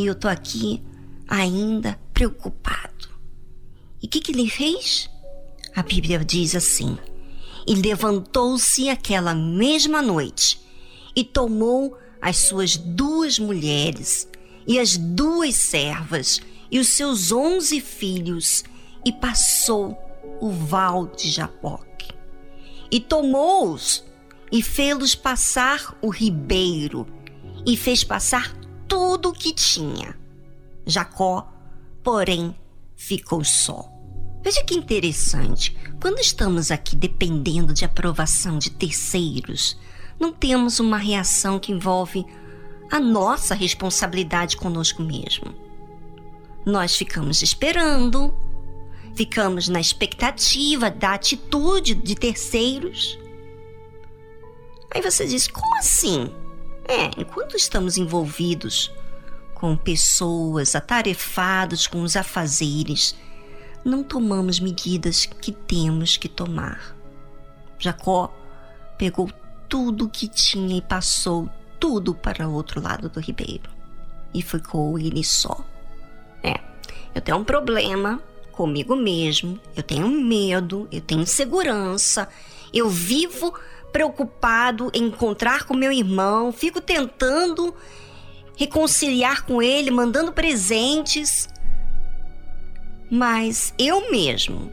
E eu tô aqui ainda preocupado. E o que, que ele fez? A Bíblia diz assim: E levantou-se aquela mesma noite e tomou as suas duas mulheres e as duas servas e os seus onze filhos e passou o val de Jaboque. E tomou-os e fê-los passar o ribeiro e fez passar tudo o que tinha. Jacó, porém, ficou só. Veja que interessante. Quando estamos aqui dependendo de aprovação de terceiros, não temos uma reação que envolve a nossa responsabilidade conosco mesmo. Nós ficamos esperando, ficamos na expectativa da atitude de terceiros. Aí você diz: como assim? É, enquanto estamos envolvidos com pessoas, atarefados com os afazeres, não tomamos medidas que temos que tomar. Jacó pegou tudo que tinha e passou tudo para o outro lado do ribeiro. E ficou ele só. É, eu tenho um problema comigo mesmo, eu tenho medo, eu tenho insegurança, eu vivo preocupado em encontrar com meu irmão, fico tentando reconciliar com ele, mandando presentes, mas eu mesmo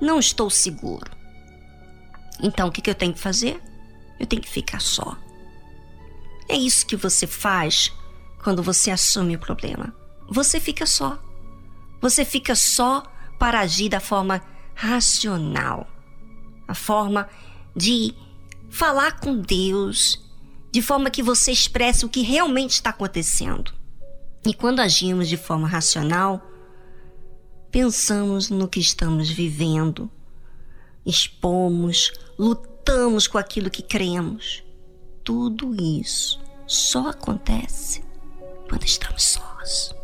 não estou seguro. Então o que, eu tenho que fazer? Eu tenho que ficar só. É isso que você faz quando você assume o problema. Você fica só. Você fica só para agir da forma racional, a forma de falar com Deus, de forma que você expresse o que realmente está acontecendo. E quando agimos de forma racional, pensamos no que estamos vivendo, expomos, lutamos com aquilo que cremos. Tudo isso só acontece quando estamos sós.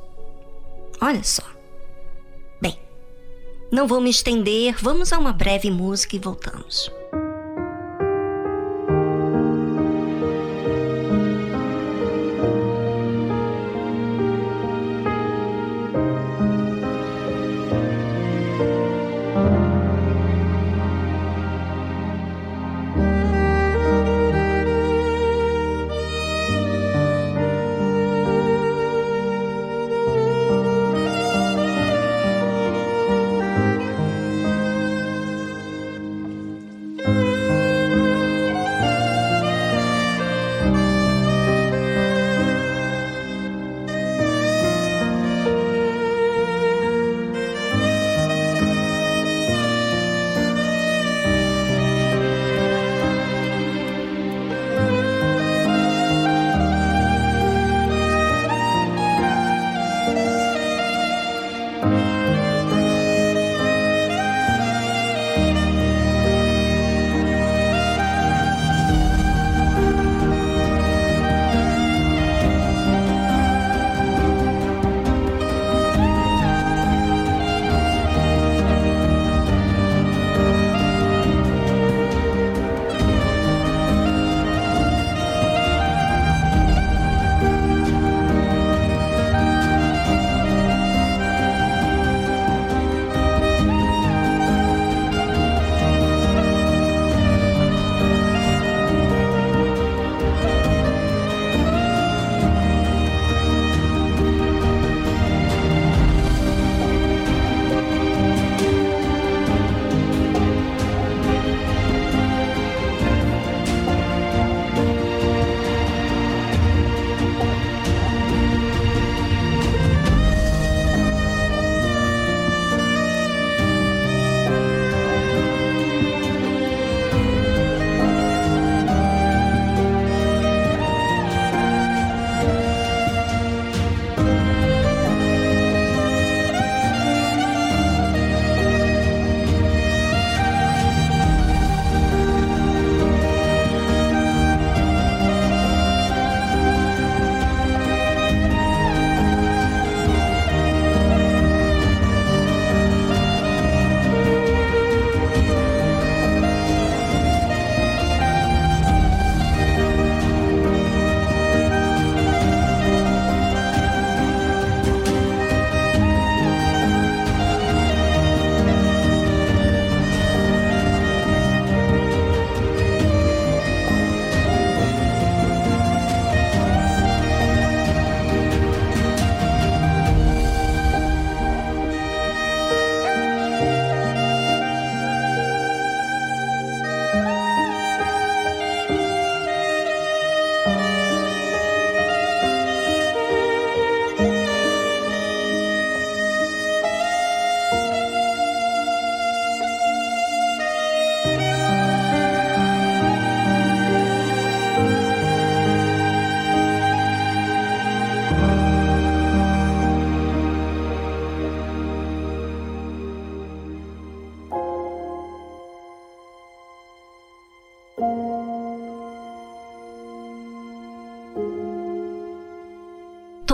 Olha só. Bem, não vou me estender, vamos a uma breve música e voltamos.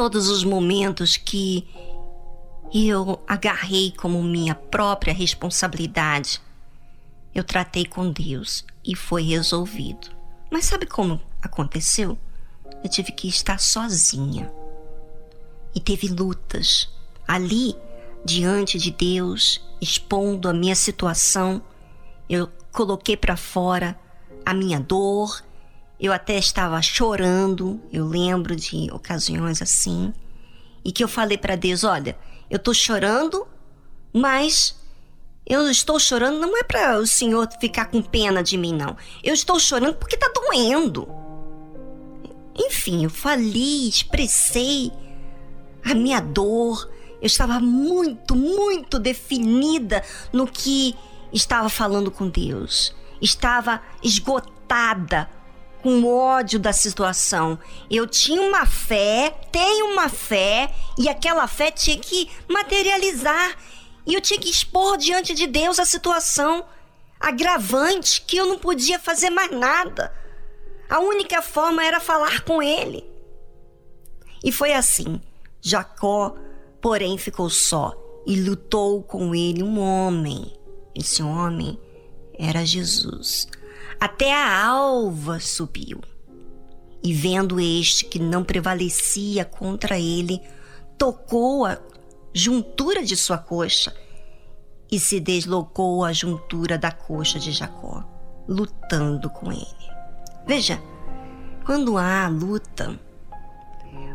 Todos os momentos que eu agarrei como minha própria responsabilidade, eu tratei com Deus e foi resolvido. Mas sabe como aconteceu? Eu tive que estar sozinha. E teve lutas ali diante de Deus, expondo a minha situação. Eu coloquei para fora a minha dor. Eu até estava chorando, eu lembro de ocasiões assim, e que eu falei para Deus, olha, eu estou chorando, mas eu estou chorando não é para o Senhor ficar com pena de mim, não. Eu estou chorando porque está doendo. Enfim, eu falei, expressei a minha dor. Eu estava muito, muito definida no que estava falando com Deus. Estava esgotada com ódio da situação. Eu tinha uma fé, tenho uma fé, e aquela fé tinha que materializar. E eu tinha que expor diante de Deus a situação agravante que eu não podia fazer mais nada. A única forma era falar com ele. E foi assim. Jacó, porém, ficou só e lutou com ele um homem. Esse homem era Jesus. Até a alva subiu. E vendo este que não prevalecia contra ele, tocou a juntura de sua coxa e se deslocou a juntura da coxa de Jacó, lutando com ele. Veja, quando há luta,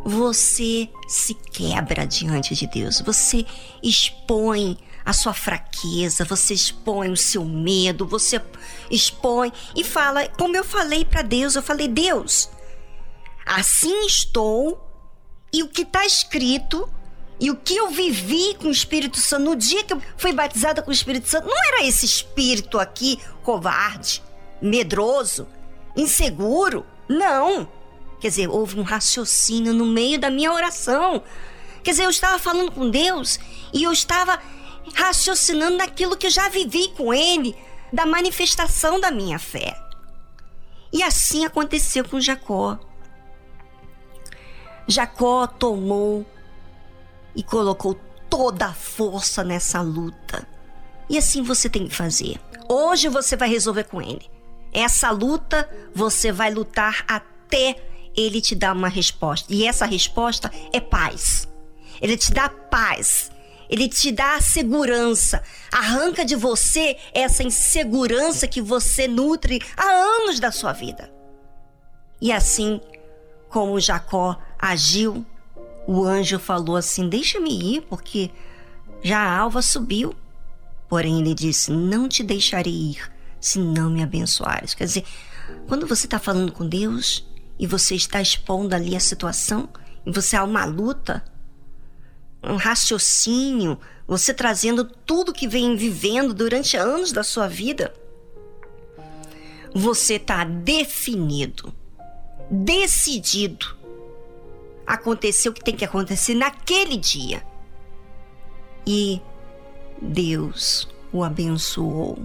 você se quebra diante de Deus, você expõe a sua fraqueza, você expõe o seu medo, você expõe e fala, como eu falei para Deus, eu falei, Deus, assim estou e o que está escrito e o que eu vivi com o Espírito Santo no dia que eu fui batizada com o Espírito Santo, não era esse espírito aqui covarde, medroso, inseguro, não. Quer dizer, houve um raciocínio no meio da minha oração. Quer dizer, eu estava falando com Deus e eu estava raciocinando naquilo que eu já vivi com ele, da manifestação da minha fé. E assim aconteceu com Jacó. Jacó tomou e colocou toda a força nessa luta. E assim você tem que fazer. Hoje você vai resolver com ele. Essa luta você vai lutar até ele te dar uma resposta. E essa resposta é paz. Ele te dá paz. Ele te dá segurança. Arranca de você essa insegurança que você nutre há anos da sua vida. E assim como Jacó agiu, o anjo falou assim: Deixa-me ir, porque já a alva subiu. Porém, ele disse: Não te deixarei ir, se não me abençoares. Quer dizer, quando você está falando com Deus e você está expondo ali a situação, e você há uma luta, um raciocínio, você trazendo tudo que vem vivendo durante anos da sua vida, você está definido, decidido. Aconteceu o que tem que acontecer naquele dia. E Deus o abençoou.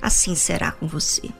Assim será com você.